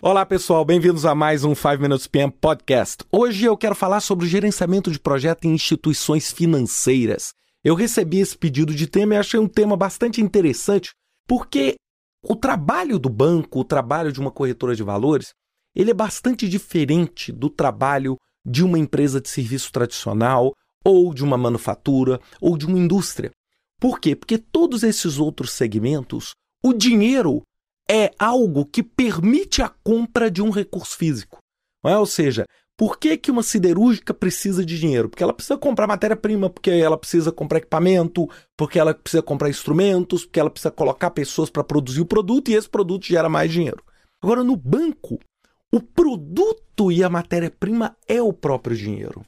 Olá pessoal, bem-vindos a mais um 5 Minutes PM Podcast. Hoje eu quero falar sobre o gerenciamento de projeto em instituições financeiras. Eu recebi esse pedido de tema e achei um tema bastante interessante, porque o trabalho do banco, o trabalho de uma corretora de valores, ele é bastante diferente do trabalho de uma empresa de serviço tradicional, ou de uma manufatura, ou de uma indústria. Por quê? Porque todos esses outros segmentos, o dinheiro é algo que permite a compra de um recurso físico. É? Ou seja, por que, que uma siderúrgica precisa de dinheiro? Porque ela precisa comprar matéria-prima, porque ela precisa comprar equipamento, porque ela precisa comprar instrumentos, porque ela precisa colocar pessoas para produzir o produto e esse produto gera mais dinheiro. Agora, no banco, o produto e a matéria-prima é o próprio dinheiro.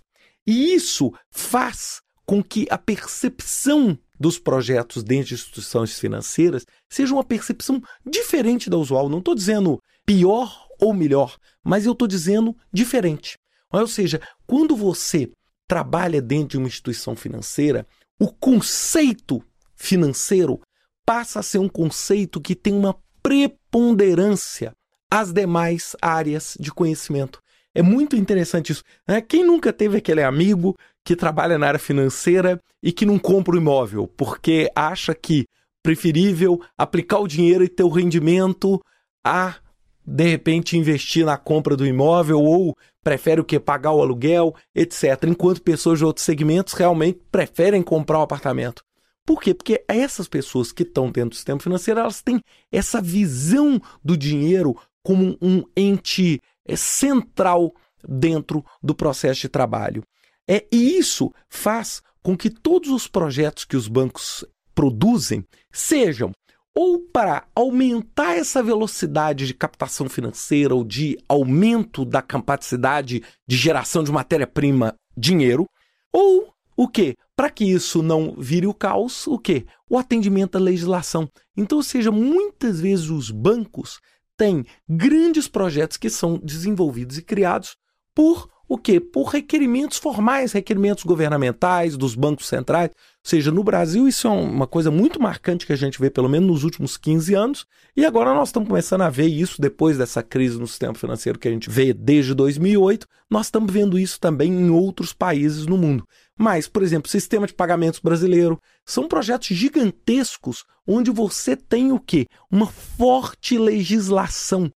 E isso faz com que a percepção dos projetos dentro de instituições financeiras seja uma percepção diferente da usual. Não estou dizendo pior ou melhor, mas eu estou dizendo diferente. Ou seja, quando você trabalha dentro de uma instituição financeira, o conceito financeiro passa a ser um conceito que tem uma preponderância às demais áreas de conhecimento. É muito interessante isso. Né? Quem nunca teve aquele amigo que trabalha na área financeira e que não compra o imóvel porque acha que preferível aplicar o dinheiro e ter o rendimento a de repente investir na compra do imóvel ou prefere o que pagar o aluguel, etc. Enquanto pessoas de outros segmentos realmente preferem comprar o um apartamento. Por quê? Porque essas pessoas que estão dentro do sistema financeiro, elas têm essa visão do dinheiro como um ente é central dentro do processo de trabalho. É, e isso faz com que todos os projetos que os bancos produzem sejam ou para aumentar essa velocidade de captação financeira ou de aumento da capacidade de geração de matéria-prima, dinheiro, ou o que? Para que isso não vire o caos, o que? O atendimento à legislação. Então, ou seja, muitas vezes os bancos tem grandes projetos que são desenvolvidos e criados por o quê? Por requerimentos formais, requerimentos governamentais, dos bancos centrais. Ou seja, no Brasil isso é uma coisa muito marcante que a gente vê pelo menos nos últimos 15 anos, e agora nós estamos começando a ver isso depois dessa crise no sistema financeiro que a gente vê desde 2008, nós estamos vendo isso também em outros países no mundo. Mas, por exemplo, sistema de pagamentos brasileiro, são projetos gigantescos onde você tem o quê? Uma forte legislação.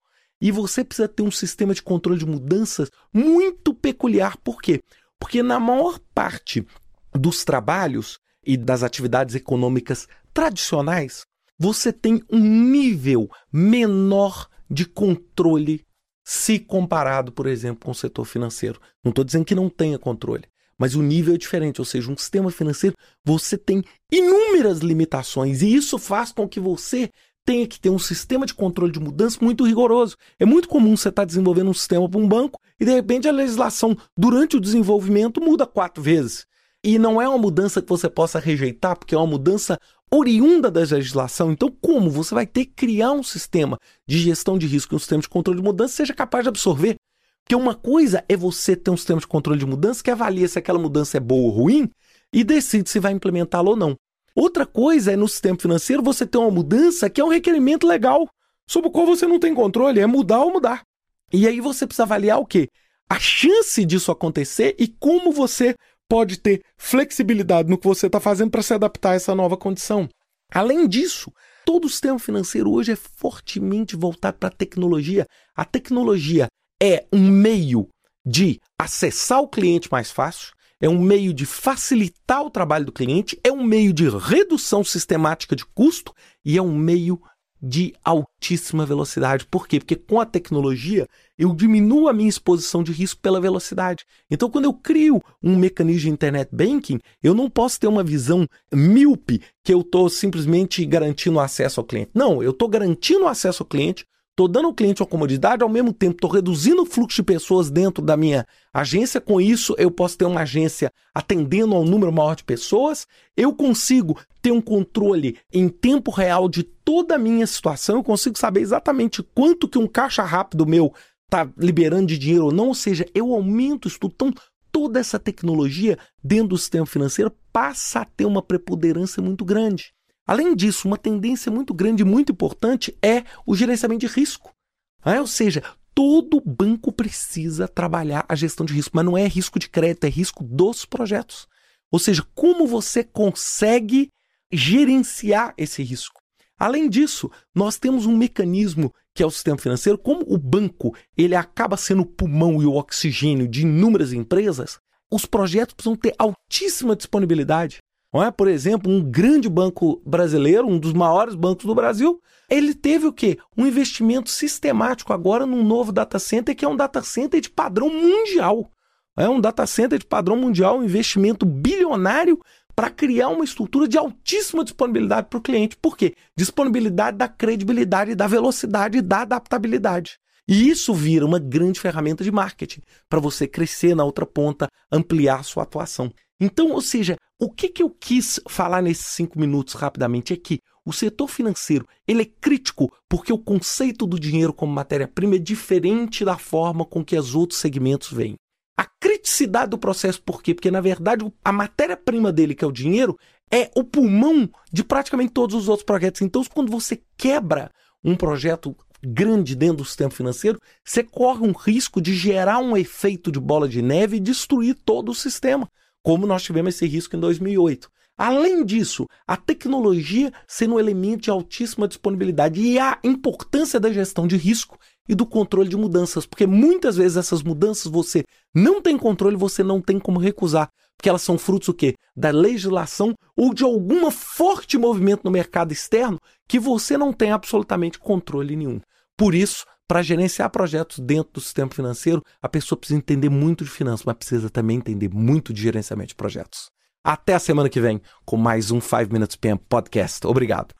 E você precisa ter um sistema de controle de mudanças muito peculiar. Por quê? Porque na maior parte dos trabalhos e das atividades econômicas tradicionais, você tem um nível menor de controle se comparado, por exemplo, com o setor financeiro. Não estou dizendo que não tenha controle, mas o nível é diferente, ou seja, um sistema financeiro você tem inúmeras limitações e isso faz com que você tenha que ter um sistema de controle de mudança muito rigoroso. É muito comum você estar tá desenvolvendo um sistema para um banco e de repente a legislação durante o desenvolvimento muda quatro vezes. E não é uma mudança que você possa rejeitar, porque é uma mudança oriunda da legislação. Então, como você vai ter que criar um sistema de gestão de risco, um sistema de controle de mudança, seja capaz de absorver porque uma coisa é você ter um sistema de controle de mudança que avalia se aquela mudança é boa ou ruim e decide se vai implementá-la ou não. Outra coisa é no sistema financeiro você ter uma mudança que é um requerimento legal, sobre o qual você não tem controle, é mudar ou mudar. E aí você precisa avaliar o quê? A chance disso acontecer e como você pode ter flexibilidade no que você está fazendo para se adaptar a essa nova condição. Além disso, todo o sistema financeiro hoje é fortemente voltado para a tecnologia. A tecnologia é um meio de acessar o cliente mais fácil, é um meio de facilitar o trabalho do cliente, é um meio de redução sistemática de custo e é um meio de altíssima velocidade. Por quê? Porque com a tecnologia eu diminuo a minha exposição de risco pela velocidade. Então, quando eu crio um mecanismo de internet banking, eu não posso ter uma visão míope que eu estou simplesmente garantindo acesso ao cliente. Não, eu estou garantindo acesso ao cliente Estou dando ao cliente uma comodidade, ao mesmo tempo estou reduzindo o fluxo de pessoas dentro da minha agência. Com isso, eu posso ter uma agência atendendo a um número maior de pessoas. Eu consigo ter um controle em tempo real de toda a minha situação. Eu consigo saber exatamente quanto que um caixa rápido meu está liberando de dinheiro ou não. Ou seja, eu aumento isso tudo. Então, toda essa tecnologia dentro do sistema financeiro passa a ter uma preponderância muito grande. Além disso, uma tendência muito grande e muito importante é o gerenciamento de risco. É? Ou seja, todo banco precisa trabalhar a gestão de risco, mas não é risco de crédito, é risco dos projetos. Ou seja, como você consegue gerenciar esse risco. Além disso, nós temos um mecanismo que é o sistema financeiro, como o banco ele acaba sendo o pulmão e o oxigênio de inúmeras empresas, os projetos precisam ter altíssima disponibilidade. É? Por exemplo, um grande banco brasileiro, um dos maiores bancos do Brasil, ele teve o quê? Um investimento sistemático agora num novo data center que é um data center de padrão mundial. É um data center de padrão mundial, um investimento bilionário para criar uma estrutura de altíssima disponibilidade para o cliente. Por quê? Disponibilidade da credibilidade, da velocidade e da adaptabilidade. E isso vira uma grande ferramenta de marketing para você crescer na outra ponta, ampliar sua atuação. Então, ou seja, o que, que eu quis falar nesses cinco minutos rapidamente é que o setor financeiro ele é crítico porque o conceito do dinheiro como matéria-prima é diferente da forma com que os outros segmentos veem. A criticidade do processo, por quê? Porque, na verdade, a matéria-prima dele, que é o dinheiro, é o pulmão de praticamente todos os outros projetos. Então, quando você quebra um projeto grande dentro do sistema financeiro, você corre um risco de gerar um efeito de bola de neve e destruir todo o sistema como nós tivemos esse risco em 2008. Além disso, a tecnologia sendo um elemento de altíssima disponibilidade e a importância da gestão de risco e do controle de mudanças, porque muitas vezes essas mudanças você não tem controle, você não tem como recusar, porque elas são frutos o quê? Da legislação ou de algum forte movimento no mercado externo que você não tem absolutamente controle nenhum. Por isso, para gerenciar projetos dentro do sistema financeiro, a pessoa precisa entender muito de finanças, mas precisa também entender muito de gerenciamento de projetos. Até a semana que vem com mais um 5 Minutes PM Podcast. Obrigado.